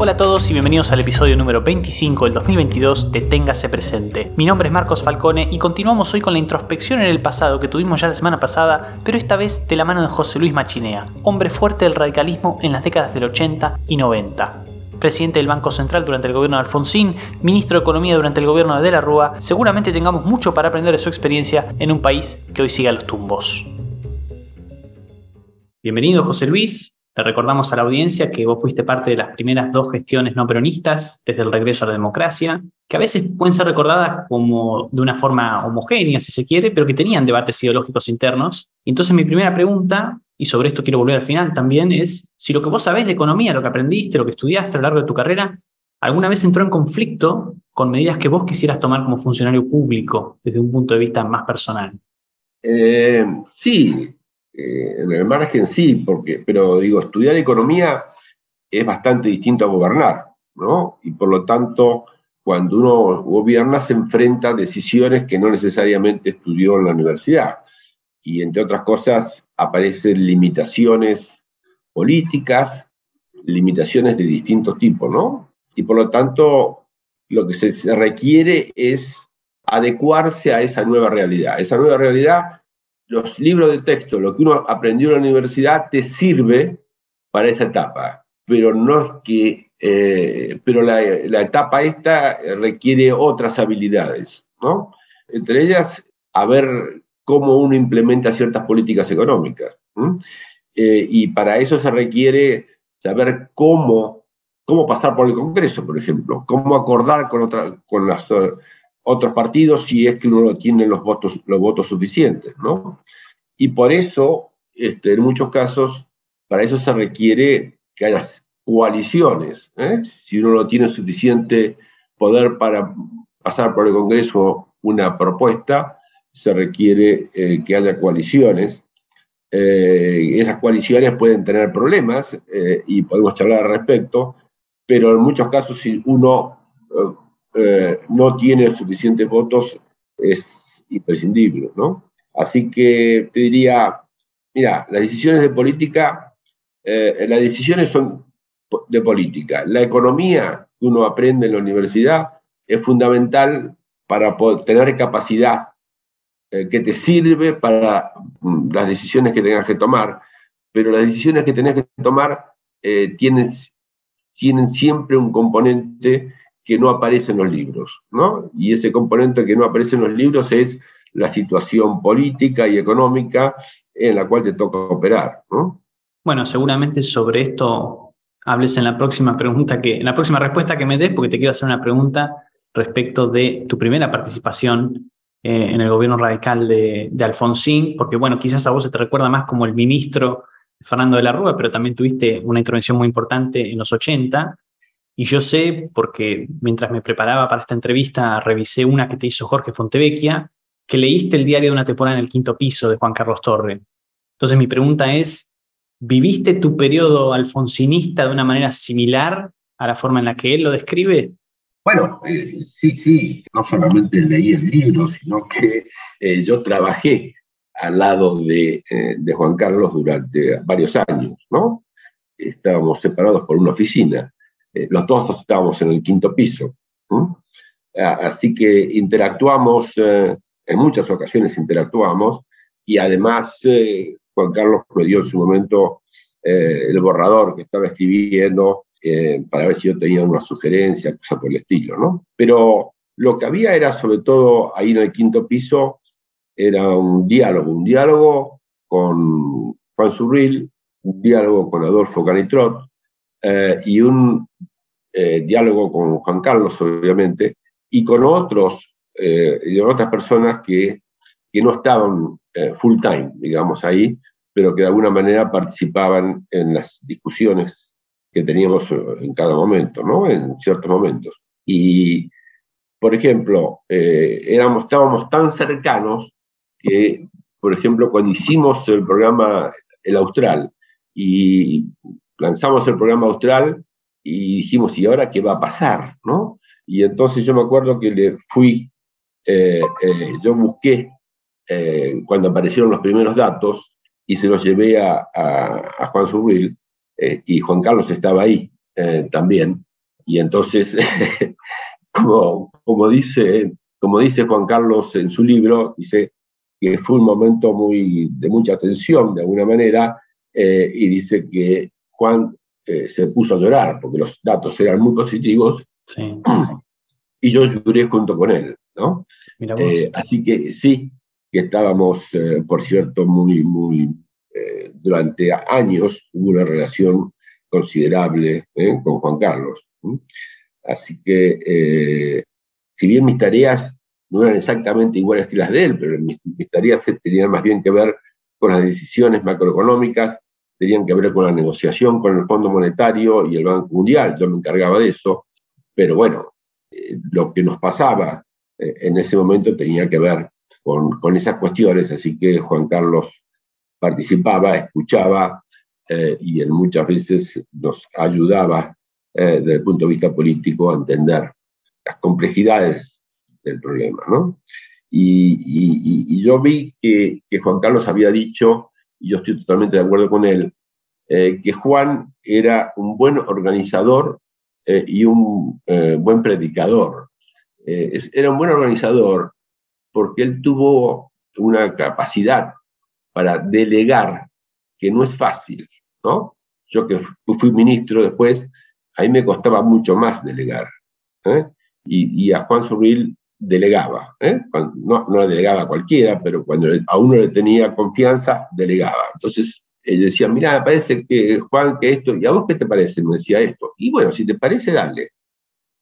Hola a todos y bienvenidos al episodio número 25 del 2022 de Téngase Presente. Mi nombre es Marcos Falcone y continuamos hoy con la introspección en el pasado que tuvimos ya la semana pasada, pero esta vez de la mano de José Luis Machinea, hombre fuerte del radicalismo en las décadas del 80 y 90 presidente del Banco Central durante el gobierno de Alfonsín, ministro de Economía durante el gobierno de De la Rúa, seguramente tengamos mucho para aprender de su experiencia en un país que hoy sigue a los tumbos. Bienvenido José Luis, le recordamos a la audiencia que vos fuiste parte de las primeras dos gestiones no peronistas desde el regreso a la democracia, que a veces pueden ser recordadas como de una forma homogénea, si se quiere, pero que tenían debates ideológicos internos. Entonces mi primera pregunta, y sobre esto quiero volver al final también, es si lo que vos sabés de economía, lo que aprendiste, lo que estudiaste a lo largo de tu carrera, alguna vez entró en conflicto con medidas que vos quisieras tomar como funcionario público desde un punto de vista más personal. Eh, sí, eh, en el margen sí, porque, pero digo, estudiar economía es bastante distinto a gobernar, ¿no? Y por lo tanto, cuando uno gobierna se enfrenta a decisiones que no necesariamente estudió en la universidad. Y entre otras cosas, aparecen limitaciones políticas, limitaciones de distintos tipos, ¿no? Y por lo tanto, lo que se requiere es adecuarse a esa nueva realidad. Esa nueva realidad los libros de texto, lo que uno aprendió en la universidad, te sirve para esa etapa, pero no es que, eh, pero la, etapa esta requiere otras habilidades, ¿no? Entre ellas, a ver cómo uno implementa ciertas políticas económicas. Eh, y para eso se requiere saber cómo, cómo pasar por el Congreso, por ejemplo, cómo acordar con, otra, con las otros partidos si es que uno tiene los votos, los votos suficientes, ¿no? Y por eso, este, en muchos casos, para eso se requiere que haya coaliciones. ¿eh? Si uno no tiene suficiente poder para pasar por el Congreso una propuesta, se requiere eh, que haya coaliciones. Eh, esas coaliciones pueden tener problemas y podemos charlar al respecto, pero en muchos casos si uno eh, no tiene suficientes votos, es imprescindible, ¿no? Así que te diría, mira, las decisiones de política, eh, las decisiones son de política. La economía que uno aprende en la universidad es fundamental para poder tener capacidad eh, que te sirve para mm, las decisiones que tengas que tomar, pero las decisiones que tenés que tomar tienen, tienen siempre un componente que no aparece en los libros, ¿no? Y ese componente que no aparece en los libros es la situación política y económica en la cual te toca operar, ¿no? Bueno, seguramente sobre esto hables en la próxima pregunta que, en la próxima respuesta que me des, porque te quiero hacer una pregunta respecto de tu primera participación eh, en el gobierno radical de, Alfonsín, porque bueno, quizás a vos se te recuerda más como el ministro Fernando de la Rúa, pero también tuviste una intervención muy importante en los 80 y yo sé, porque mientras me preparaba para esta entrevista, revisé una que te hizo Jorge Fontevecchia, que leíste el diario de una temporada en el quinto piso de Juan Carlos Torre. Entonces mi pregunta es, ¿viviste tu periodo alfonsinista de una manera similar a la forma en la que él lo describe? Bueno, eh, sí, sí, no solamente leí el libro, sino que eh, yo trabajé al lado de, eh, de, Juan Carlos durante varios años, ¿no? Estábamos separados por una oficina. Eh, los dos estábamos en el quinto piso. Así que interactuamos, eh, en muchas ocasiones interactuamos, y además eh, Juan Carlos me dio en su momento el borrador que estaba escribiendo para ver si yo tenía una sugerencia, cosa por el estilo, ¿no? Pero lo que había era, sobre todo ahí en el quinto piso, era un diálogo, un diálogo con Juan Surril, un diálogo con Adolfo Canitrot, eh, y un eh, diálogo con Juan Carlos, obviamente, y con otros, eh, y otras personas que, que no estaban full time, digamos, ahí, pero que de alguna manera participaban en las discusiones que teníamos en cada momento, ¿no? En ciertos momentos. Y, por ejemplo, éramos, estábamos tan cercanos que, por ejemplo, cuando hicimos el programa El Austral y lanzamos el programa Austral y dijimos, ¿y ahora qué va a pasar? ¿no? Y entonces yo me acuerdo que le fui, eh, eh, yo busqué, eh, cuando aparecieron los primeros datos, y se los llevé a, Juan Surril, eh, y Juan Carlos estaba ahí también. Y entonces, como, como, dice, como dice Juan Carlos en su libro, dice que fue un momento muy, de mucha tensión, de alguna manera, y dice que Juan se puso a llorar porque los datos eran muy positivos. Y yo lloré junto con él, ¿no? así que sí, que estábamos, eh, por cierto, muy, muy, eh, durante años hubo una relación considerable eh, con Juan Carlos. Así que, si bien mis tareas no eran exactamente iguales que las de él, pero mis, tareas tenían más bien que ver con las decisiones macroeconómicas, tenían que ver con la negociación con el Fondo Monetario y el Banco Mundial, yo me encargaba de eso, pero bueno, lo que nos pasaba en ese momento tenía que ver con, esas cuestiones, así que Juan Carlos participaba, escuchaba eh, y en muchas veces nos ayudaba eh, desde el punto de vista político a entender las complejidades del problema. ¿no? Y, yo vi que, Juan Carlos había dicho, y yo estoy totalmente de acuerdo con él, eh, que Juan era un buen organizador y un buen predicador. era un buen organizador porque él tuvo una capacidad para delegar que no es fácil, ¿no? Yo que fui ministro después, ahí me costaba mucho más delegar. ¿eh? Y, a Juan Surril delegaba, ¿eh? no, no delegaba a cualquiera, pero cuando a uno le tenía confianza, delegaba. Entonces, él decía, mira, me parece que Juan, que esto, ¿y a vos qué te parece? Me decía esto. Y bueno, si te parece, dale.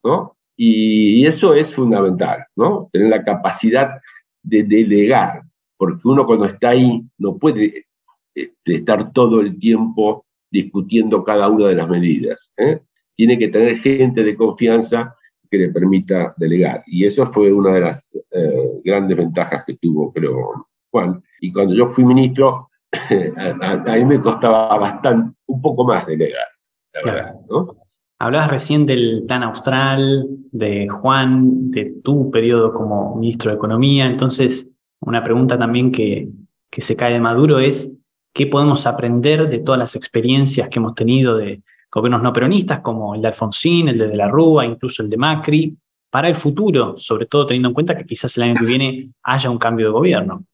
¿no? Y, eso es fundamental, ¿no? Tener la capacidad de delegar, porque uno cuando está ahí no puede este, estar todo el tiempo discutiendo cada una de las medidas. ¿eh? Tiene que tener gente de confianza que le permita delegar. Y eso fue una de las eh, grandes ventajas que tuvo, creo, Juan. Y cuando yo fui ministro, a, mí me costaba bastante, un poco más delegar, la verdad, ¿no? Hablabas recién del plan austral, de Juan, de tu periodo como ministro de Economía. Entonces, una pregunta también que, que se cae de Maduro es, ¿qué podemos aprender de todas las experiencias que hemos tenido de gobiernos no peronistas, como el de Alfonsín, el de De la Rúa, incluso el de Macri, para el futuro, sobre todo teniendo en cuenta que quizás el año que viene haya un cambio de gobierno?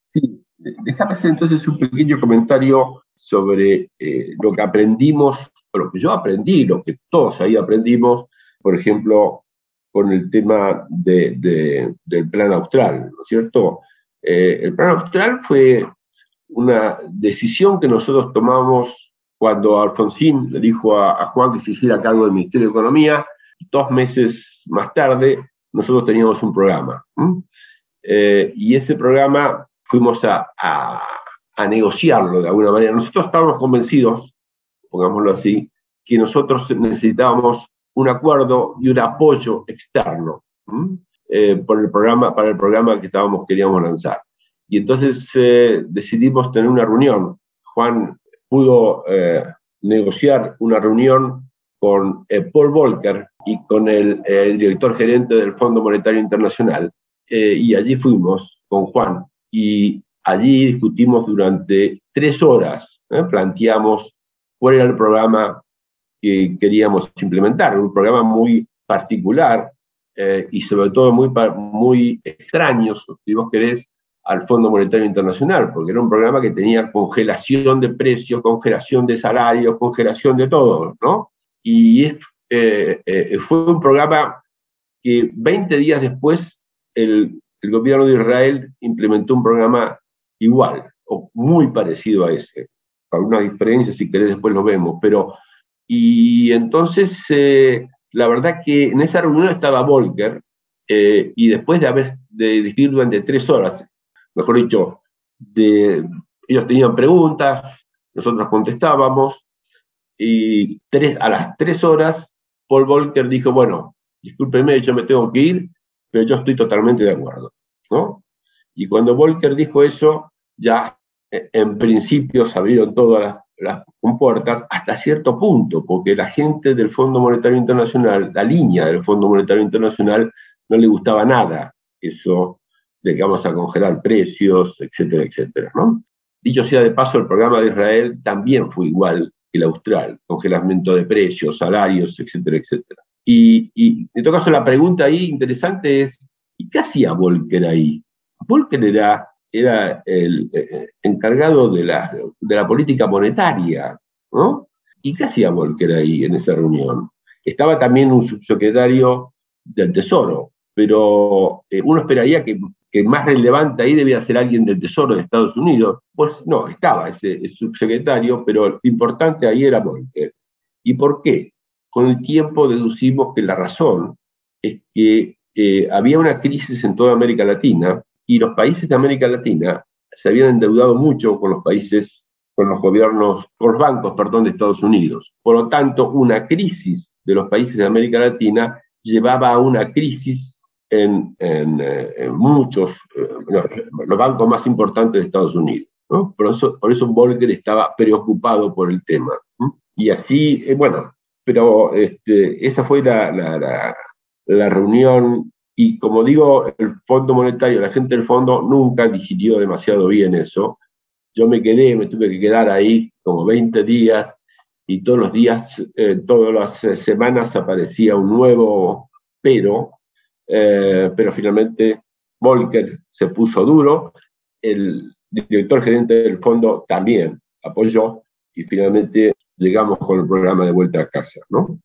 Sí, déjame hacer entonces un pequeño comentario sobre eh, lo que aprendimos lo que yo aprendí, lo que todos ahí aprendimos, por ejemplo, con el tema de, del plan austral, ¿no es cierto? Eh, el plan austral fue una decisión que nosotros tomamos cuando Alfonsín le dijo a, Juan que se hiciera cargo del Ministerio de Economía. Dos meses más tarde, nosotros teníamos un programa. Eh, y ese programa fuimos a, a negociarlo de alguna manera. Nosotros estábamos convencidos pongámoslo así, que nosotros necesitábamos un acuerdo y un apoyo externo eh, por el programa, para el programa que estábamos, queríamos lanzar. Y entonces eh, decidimos tener una reunión. Juan pudo eh, negociar una reunión con Paul Volcker y con el, director gerente del Fondo Monetario Internacional. y allí fuimos con Juan y allí discutimos durante tres horas, planteamos cuál era el programa que queríamos implementar, un programa muy particular eh, y sobre todo muy, muy extraño, si vos querés, al Fondo Monetario Internacional, porque era un programa que tenía congelación de precios, congelación de salarios, congelación de todo, ¿no? Y eh, eh, fue un programa que 20 días después el, el gobierno de Israel implementó un programa igual o muy parecido a ese alguna diferencia, si querés después lo vemos, pero, y entonces, eh, la verdad que en esa reunión estaba Volker, y después de haber de discutir durante tres horas, mejor dicho, ellos tenían preguntas, nosotros contestábamos, y a las tres horas, Paul Volker dijo, bueno, discúlpeme, yo me tengo que ir, pero yo estoy totalmente de acuerdo, ¿no? Y cuando Volker dijo eso, ya en principio se abrieron todas las, compuertas hasta cierto punto, porque la gente del Fondo Monetario Internacional, la línea del Fondo Monetario Internacional, no le gustaba nada eso de que vamos a congelar precios, etcétera, etcétera, ¿no? dicho sea de paso, el programa de Israel también fue igual que el austral, congelamiento de precios, salarios, etcétera, etcétera. Y, y en todo caso la pregunta ahí interesante es, ¿y qué hacía Volcker ahí? Volcker era, era el eh, encargado de la, de la política monetaria, ¿no? ¿Y qué hacía Volcker ahí en esa reunión? Estaba también un subsecretario del Tesoro, pero eh, uno esperaría que, que, más relevante ahí debía ser alguien del Tesoro de Estados Unidos. Pues no, estaba ese, subsecretario, pero lo importante ahí era Volcker. ¿Y por qué? Con el tiempo deducimos que la razón es que eh, había una crisis en toda América Latina y los países de América Latina se habían endeudado mucho con los países, con los gobiernos, con los bancos, perdón, de Estados Unidos. Por lo tanto, una crisis de los países de América Latina llevaba a una crisis en, eh, muchos, eh, los bancos más importantes de Estados Unidos. Por, eso, por eso Volcker estaba preocupado por el tema. Y así, eh, bueno, pero este, esa fue la, la, la, reunión y como digo, el Fondo Monetario, la gente del fondo nunca digirió demasiado bien eso. Yo me quedé, me tuve que quedar ahí como 20 días y todos los días, eh, todas las eh, semanas aparecía un nuevo pero, eh, pero finalmente Volcker se puso duro, el director gerente del fondo también apoyó y finalmente llegamos con el programa de vuelta a casa, ¿no?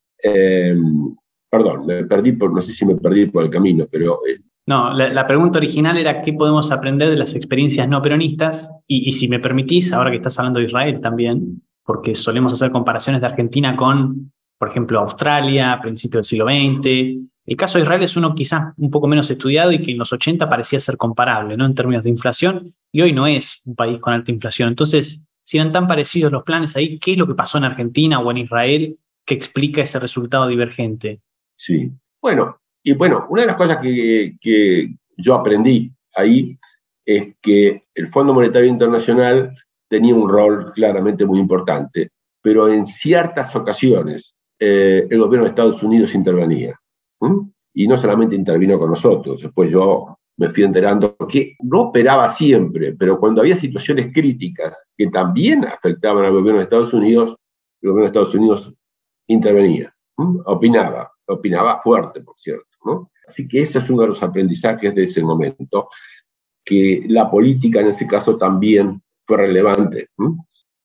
perdón, me perdí por, no sé si me perdí por el camino, pero... no, la, pregunta original era qué podemos aprender de las experiencias no peronistas y, y si me permitís, ahora que estás hablando de Israel también, porque solemos hacer comparaciones de Argentina con, por ejemplo, Australia, a principios del siglo XX. El caso de Israel es uno quizás un poco menos estudiado y que en los 80 parecía ser comparable, ¿no? En términos de inflación, y hoy no es un país con alta inflación. Entonces, si eran tan parecidos los planes ahí, ¿qué es lo que pasó en Argentina o en Israel que explica ese resultado divergente? Sí. Bueno, y bueno, una de las cosas que, que yo aprendí ahí es que el Fondo Monetario Internacional tenía un rol claramente muy importante, pero en ciertas ocasiones eh, el gobierno de Estados Unidos intervenía. Y no solamente intervino con nosotros, después yo me fui enterando que no operaba siempre, pero cuando había situaciones críticas que también afectaban al gobierno de Estados Unidos, el gobierno de Estados Unidos intervenía, opinaba, opinaba fuerte, por cierto. Así que ese es uno de los aprendizajes de ese momento, que la política en ese caso también fue relevante.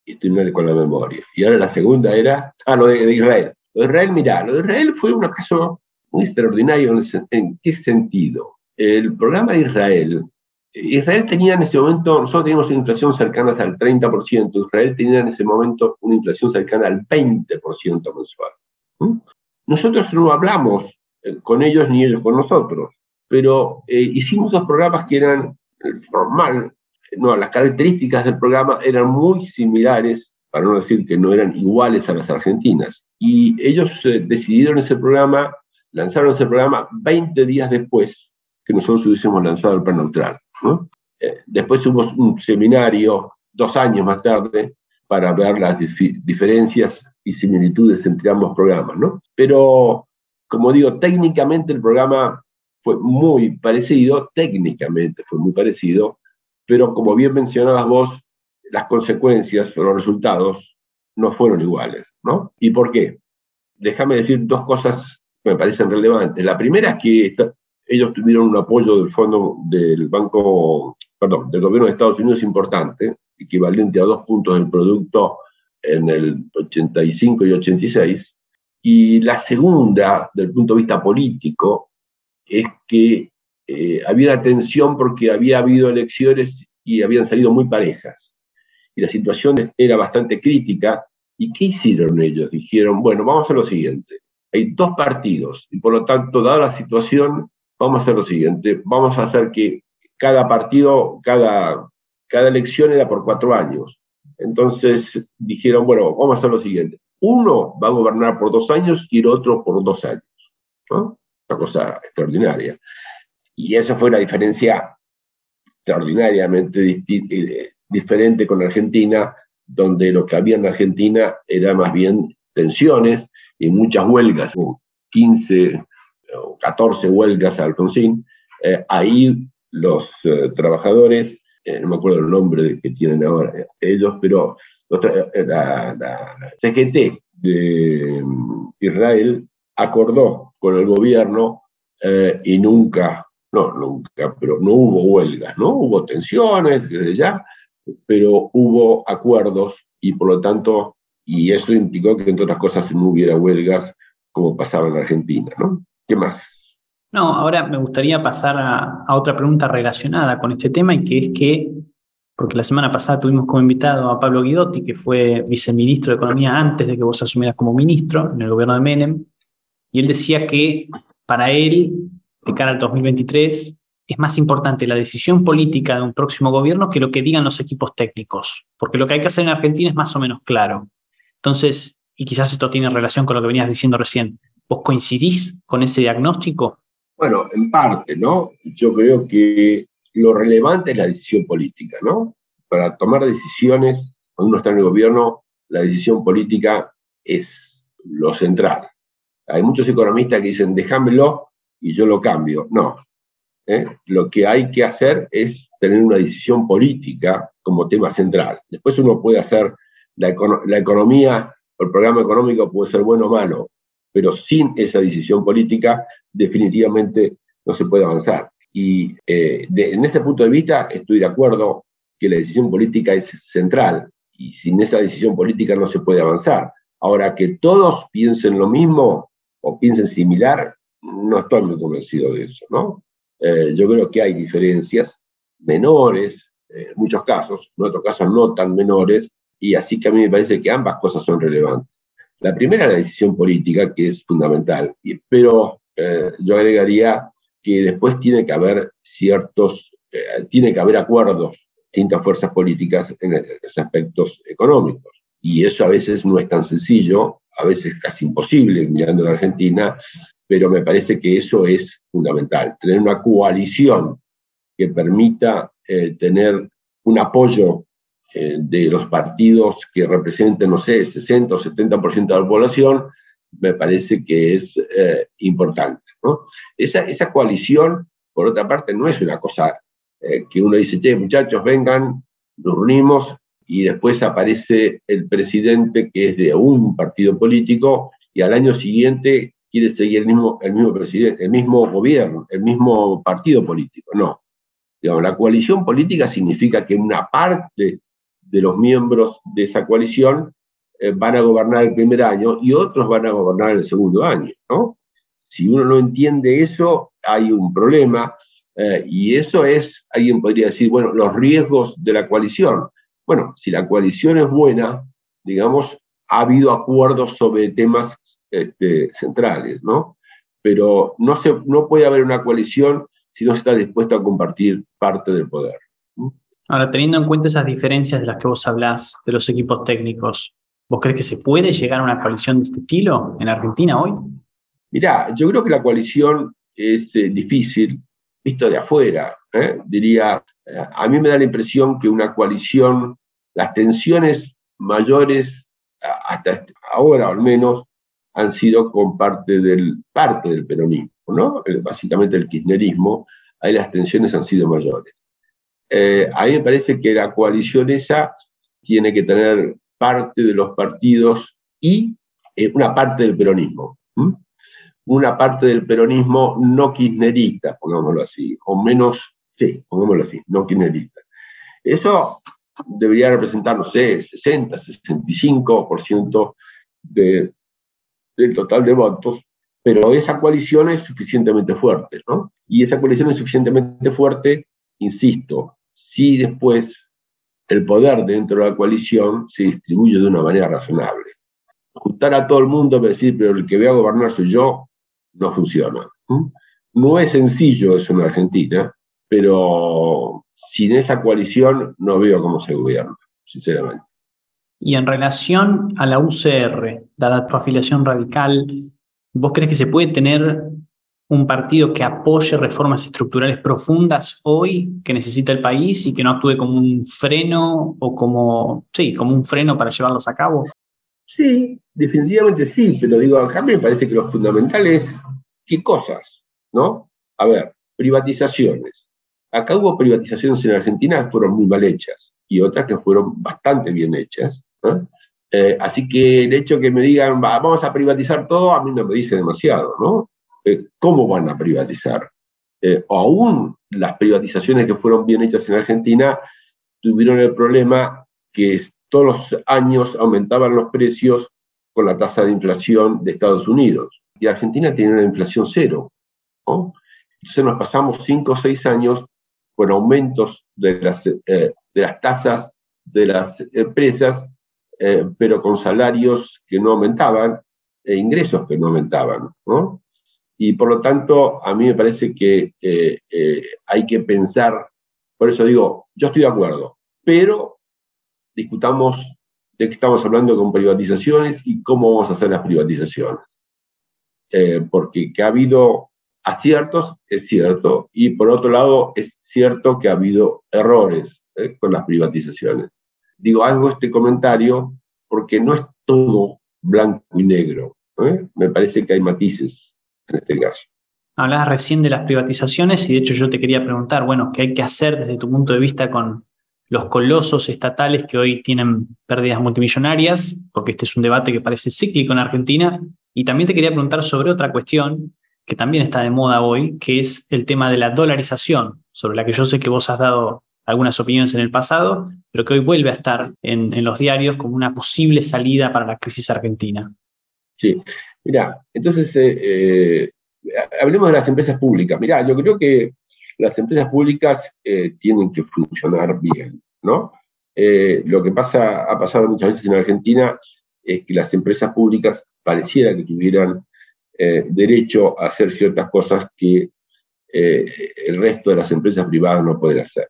Y estoy con la memoria. Y ahora la segunda era, ah, lo de, Israel. Lo de Israel, mira, lo de Israel fue un caso muy extraordinario. ¿En, qué sentido? El programa de Israel, Israel tenía en ese momento, nosotros teníamos una inflación cercana al 30%, Israel tenía en ese momento una inflación cercana al 20% mensual. Nosotros no hablamos eh, con ellos ni ellos con nosotros, pero eh, hicimos dos programas que eran formal, no, las características del programa eran muy similares, para no decir que no eran iguales a las argentinas. Y ellos eh, decidieron ese programa, lanzaron ese programa 20 días después que nosotros hubiésemos lanzado el plan neutral. Eh, después hubo un seminario dos años más tarde para ver las diferencias y similitudes entre ambos programas. Pero, como digo, técnicamente el programa fue muy parecido, técnicamente fue muy parecido, pero como bien mencionabas vos, las consecuencias o los resultados no fueron iguales, ¿no? ¿Y por qué? Déjame decir dos cosas me parecen relevantes. La primera es que ellos tuvieron un apoyo del fondo del Banco, perdón, del gobierno de Estados Unidos importante, equivalente a dos puntos del producto en el 85 y 86. Y la segunda, del punto de vista político, es que eh, había una tensión porque había habido elecciones y habían salido muy parejas. Y la situación era bastante crítica. ¿Y qué hicieron ellos? Dijeron, bueno, vamos a lo siguiente. Hay dos partidos y por lo tanto, dada la situación, vamos a hacer lo siguiente. Vamos a hacer que cada partido, cada, cada elección era por cuatro años. Entonces dijeron, bueno, vamos a hacer lo siguiente. Uno va a gobernar por dos años y el otro por dos años. ¿no? Una cosa extraordinaria. Y esa fue la diferencia extraordinariamente eh, diferente con Argentina, donde lo que había en Argentina era más bien tensiones y muchas huelgas, 15 o 14 huelgas a Alfonsín. Eh, ahí los eh, trabajadores eh, no me acuerdo el nombre que tienen ahora ellos, pero la, la CGT de mm, Israel acordó con el gobierno eh, y nunca, no, nunca, pero no hubo huelgas, ¿no? Hubo tensiones desde ya, pero hubo acuerdos y por lo tanto, y eso implicó que entre otras cosas no hubiera huelgas como pasaba en Argentina, ¿no? ¿Qué más? No, ahora me gustaría pasar a, a otra pregunta relacionada con este tema y que es que porque la semana pasada tuvimos como invitado a Pablo Guidotti, que fue viceministro de Economía antes de que vos asumieras como ministro en el gobierno de Menem, y él decía que para él, de cara al 2023, es más importante la decisión política de un próximo gobierno que lo que digan los equipos técnicos, porque lo que hay que hacer en Argentina es más o menos claro. Entonces, y quizás esto tiene relación con lo que venías diciendo recién, ¿vos coincidís con ese diagnóstico? Bueno, en parte, ¿no? Yo creo que lo relevante es la decisión política, ¿no? Para tomar decisiones, cuando uno está en el gobierno, la decisión política es lo central. Hay muchos economistas que dicen, déjamelo y yo lo cambio. No. ¿eh? Lo que hay que hacer es tener una decisión política como tema central. Después uno puede hacer la, la economía o el programa económico puede ser bueno o malo, pero sin esa decisión política definitivamente no se puede avanzar. Y eh, en ese punto de vista estoy de acuerdo que la decisión política es central y sin esa decisión política no se puede avanzar. Ahora, que todos piensen lo mismo o piensen similar, no estoy muy convencido de eso, ¿no? Eh, yo creo que hay diferencias menores, en muchos casos, en otros casos no tan menores, y así que a mí me parece que ambas cosas son relevantes. La primera, la decisión política, que es fundamental, pero eh, yo agregaría que después tiene que haber ciertos, eh, tiene que haber acuerdos, distintas fuerzas políticas en los aspectos económicos. Y eso a veces no es tan sencillo, a veces casi imposible mirando la Argentina, pero me parece que eso es fundamental, tener una coalición que permita eh, tener un apoyo eh, de los partidos que representen, no sé, 60 o 70% de la población, me parece que es importante. Esa, esa coalición, por otra parte, no es una cosa eh, que uno dice, che, muchachos, vengan, nos reunimos y después aparece el presidente que es de un partido político y al año siguiente quiere seguir el mismo, el mismo presidente, el mismo gobierno, el mismo partido político. No. Digamos, la coalición política significa que una parte de los miembros de esa coalición eh, van a gobernar el primer año y otros van a gobernar el segundo año, ¿no? Si uno no entiende eso, hay un problema. Eh, y eso es, alguien podría decir, bueno, los riesgos de la coalición. Bueno, si la coalición es buena, digamos, ha habido acuerdos sobre temas este, centrales, ¿no? Pero no, se, no puede haber una coalición si no se está dispuesto a compartir parte del poder. Ahora, teniendo en cuenta esas diferencias de las que vos hablás, de los equipos técnicos, ¿vos crees que se puede llegar a una coalición de este estilo en Argentina hoy? Mirá, yo creo que la coalición es eh, difícil, visto de afuera. ¿eh? Diría, eh, a mí me da la impresión que una coalición, las tensiones mayores, hasta ahora al menos, han sido con parte del, parte del peronismo, ¿no? básicamente el kirchnerismo, ahí las tensiones han sido mayores. A mí me parece que la coalición esa tiene que tener parte de los partidos y una parte del peronismo una parte del peronismo no kirchnerista, pongámoslo así, o menos, sí, pongámoslo así, no kirchnerista. Eso debería representar, no sé, 60, 65% de, del total de votos, pero esa coalición es suficientemente fuerte, ¿no? Y esa coalición es suficientemente fuerte, insisto, si después el poder dentro de la coalición se distribuye de una manera razonable. Juntar a todo el mundo para decir, pero el que voy a gobernar soy yo, no funciona. No es sencillo eso en Argentina, pero sin esa coalición no veo cómo se gobierna, sinceramente. Y en relación a la UCR, dada tu afiliación radical, ¿vos crees que se puede tener un partido que apoye reformas estructurales profundas hoy que necesita el país y que no actúe como un freno o como, sí, como un freno para llevarlos a cabo? Sí, definitivamente sí, pero digo, acá me parece que lo fundamental es qué cosas, ¿no? A ver, privatizaciones. acá hubo privatizaciones en Argentina que fueron muy mal hechas y otras que fueron bastante bien hechas. Eh, así que el hecho que me digan, vamos a privatizar todo, a mí no me dice demasiado, ¿no? Eh, ¿Cómo van a privatizar? Eh, aún las privatizaciones que fueron bien hechas en Argentina tuvieron el problema que todos los años aumentaban los precios con la tasa de inflación de Estados Unidos. Y Argentina tiene una inflación cero. Entonces nos pasamos cinco o seis años con aumentos de las, eh, de las tasas de las empresas, eh, pero con salarios que no aumentaban e ingresos que no aumentaban. Y por lo tanto, a mí me parece que eh, hay que pensar, por eso digo, yo estoy de acuerdo, pero discutamos de qué estamos hablando con privatizaciones y cómo vamos a hacer las privatizaciones. porque que ha habido aciertos, es cierto, y por otro lado, es cierto que ha habido errores eh, con las privatizaciones. Digo, hago este comentario porque no es todo blanco y negro. ¿eh? Me parece que hay matices en este caso. Hablabas recién de las privatizaciones y de hecho yo te quería preguntar, bueno, ¿qué hay que hacer desde tu punto de vista con los colosos estatales que hoy tienen pérdidas multimillonarias? Porque este es un debate que parece cíclico en Argentina. Y también te quería preguntar sobre otra cuestión que también está de moda hoy, que es el tema de la dolarización, sobre la que yo sé que vos has dado algunas opiniones en el pasado, pero que hoy vuelve a estar en, los diarios como una posible salida para la crisis argentina. Sí, mira, entonces eh, eh, hablemos de las empresas públicas. Mira, yo creo que las empresas públicas eh, tienen que funcionar bien, ¿no? lo que pasa, ha pasado muchas veces en Argentina es que las empresas públicas pareciera que tuvieran derecho a hacer ciertas cosas que el resto de las empresas privadas no pueden hacer.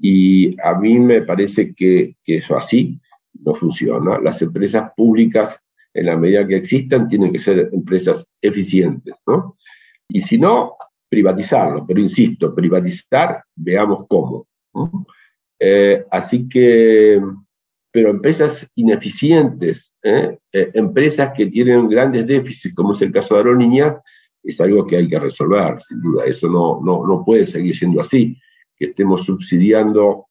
Y a mí me parece que, eso así no funciona. Las empresas públicas, en la medida que existan, tienen que ser empresas eficientes, ¿no? Y si no, privatizarlo. Pero insisto, privatizar, veamos cómo. Eh, así que pero empresas ineficientes, ¿eh? Eh, empresas que tienen grandes déficits, como es el caso de Aerolíneas, es algo que hay que resolver, sin duda. Eso no, no, no puede seguir siendo así, que estemos subsidiando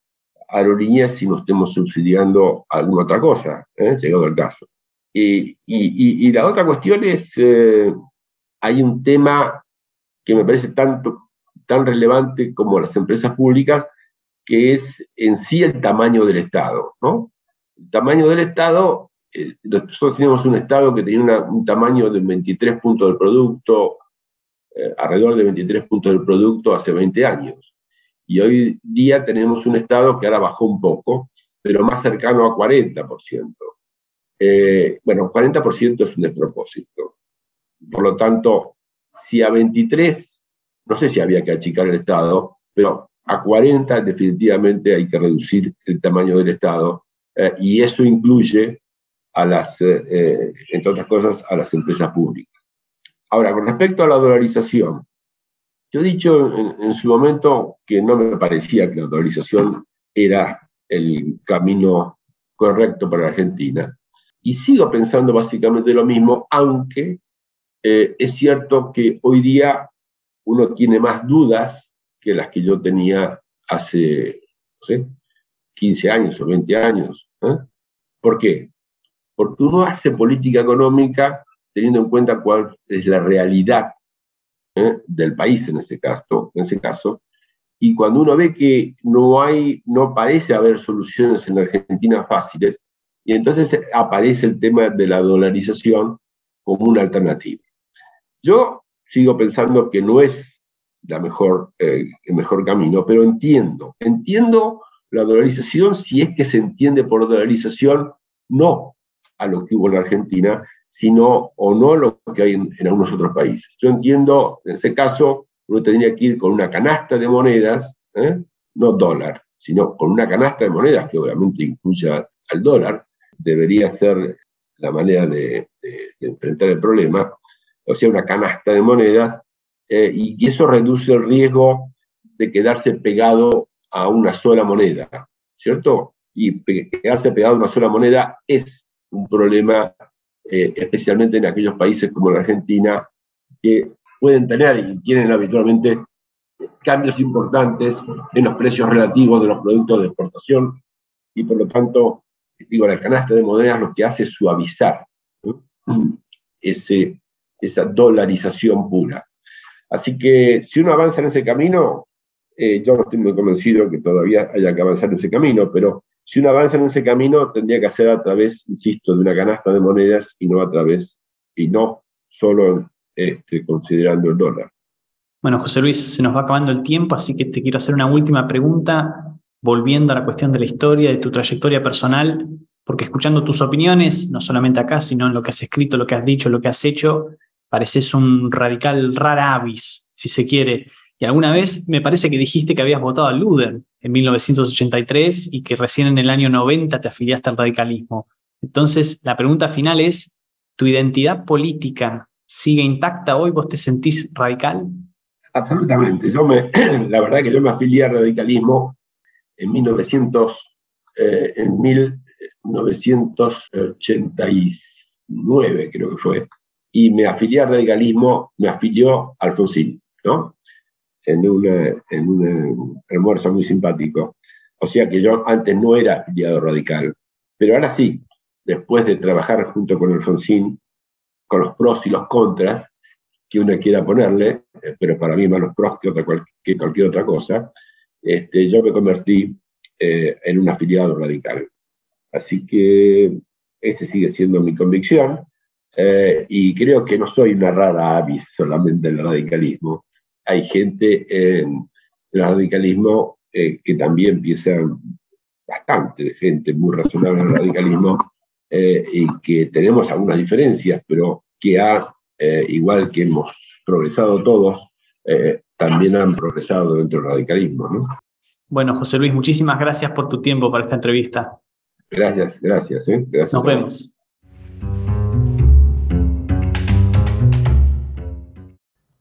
aerolíneas si no estemos subsidiando alguna otra cosa, llegado el caso. Y, la otra cuestión es, hay un tema que me parece tanto, tan relevante como las empresas públicas, que es en sí el tamaño del Estado, ¿no? el tamaño del Estado, eh, nosotros teníamos un Estado que tenía un tamaño de 23 puntos del producto, eh, alrededor de 23 puntos del producto hace 20 años. Y hoy día tenemos un Estado que ahora bajó un poco, pero más cercano a 40%. Eh, bueno, 40% es un despropósito. Por lo tanto, si a 23, no sé si había que achicar el Estado, pero a 40 definitivamente hay que reducir el tamaño del Estado eh, y eso incluye a las, eh, eh, entre otras cosas, a las empresas públicas. Ahora, con respecto a la dolarización, yo he dicho en, su momento que no me parecía que la dolarización era el camino correcto para Argentina. Y sigo pensando básicamente lo mismo, aunque es cierto que hoy día uno tiene más dudas que las que yo tenía hace, no sé, 15 años o 20 años. ¿eh? ¿Por qué? Porque uno hace política económica teniendo en cuenta cuál es la realidad ¿eh? del país en ese caso, en ese caso. Y cuando uno ve que no hay, no parece haber soluciones en Argentina fáciles, y entonces aparece el tema de la dolarización como una alternativa. Yo sigo pensando que no es la mejor, eh, el mejor camino, pero entiendo, entiendo la dolarización, si es que se entiende por dolarización, no a lo que hubo en Argentina, sino o no a lo que hay en, algunos otros países. Yo entiendo, en ese caso, uno tendría que ir con una canasta de monedas, ¿eh? no dólar, sino con una canasta de monedas que obviamente incluya al dólar, debería ser la manera de, enfrentar el problema, o sea, una canasta de monedas, eh, y eso reduce el riesgo de quedarse pegado a una sola moneda, ¿cierto? Y quedarse pegado a una sola moneda es un problema, eh, especialmente en aquellos países como la Argentina, que pueden tener y tienen habitualmente cambios importantes en los precios relativos de los productos de exportación y por lo tanto, digo, la canasta de monedas lo que hace es suavizar ese, esa dolarización pura. Así que si uno avanza en ese camino, eh, yo no estoy muy convencido que todavía haya que avanzar en ese camino, pero si uno avanza en ese camino, tendría que hacer a través, insisto, de una canasta de monedas y no a través, y no solo este, considerando el dólar. Bueno, José Luis, se nos va acabando el tiempo, así que te quiero hacer una última pregunta, volviendo a la cuestión de la historia, de tu trayectoria personal, porque escuchando tus opiniones, no solamente acá, sino en lo que has escrito, lo que has dicho, lo que has hecho, pareces un radical rara avis, si se quiere. Y alguna vez me parece que dijiste que habías votado a Luder en 1983 y que recién en el año 90 te afiliaste al radicalismo. Entonces, la pregunta final es, ¿tu identidad política sigue intacta hoy? ¿Vos te sentís radical? Absolutamente. Yo me, la verdad que yo me afilié al radicalismo en, 1900, eh, en 1989, creo que fue, y me afilié al radicalismo, me afilió Alfonsín, ¿no? En, en un almuerzo muy simpático. O sea que yo antes no era afiliado radical, pero ahora sí, después de trabajar junto con Alfonsín, con los pros y los contras, que uno quiera ponerle, eh, pero para mí más los pros que, otra, que cualquier otra cosa, este, yo me convertí eh, en un afiliado radical. Así que esa sigue siendo mi convicción eh, y creo que no soy una rara avis solamente del radicalismo. Hay gente en el radicalismo que también piensa bastante de gente muy razonable en el radicalismo y que tenemos algunas diferencias, pero que ha eh, igual que hemos progresado todos, eh, también han progresado dentro del radicalismo. ¿no? Bueno, José Luis, muchísimas gracias por tu tiempo para esta entrevista. Gracias, gracias. ¿eh? gracias Nos vemos.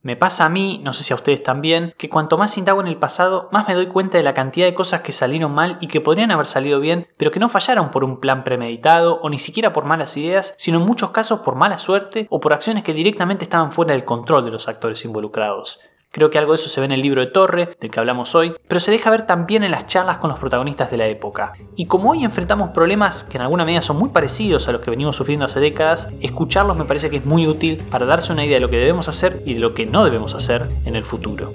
Me pasa a mí, no sé si a ustedes también, que cuanto más indago en el pasado, más me doy cuenta de la cantidad de cosas que salieron mal y que podrían haber salido bien, pero que no fallaron por un plan premeditado o ni siquiera por malas ideas, sino en muchos casos por mala suerte o por acciones que directamente estaban fuera del control de los actores involucrados. Creo que algo de eso se ve en el libro de Torre, del que hablamos hoy, pero se deja ver también en las charlas con los protagonistas de la época. Y como hoy enfrentamos problemas que en alguna medida son muy parecidos a los que venimos sufriendo hace décadas, escucharlos me parece que es muy útil para darse una idea de lo que debemos hacer y de lo que no debemos hacer en el futuro.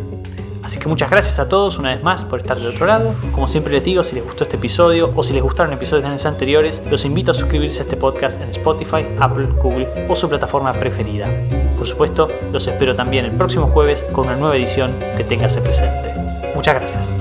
Así que muchas gracias a todos una vez más por estar del otro lado. Como siempre les digo, si les gustó este episodio o si les gustaron episodios de los anteriores, los invito a suscribirse a este podcast en Spotify, Apple, Google o su plataforma preferida. Por supuesto, los espero también el próximo jueves con una nueva edición que téngase presente. Muchas gracias.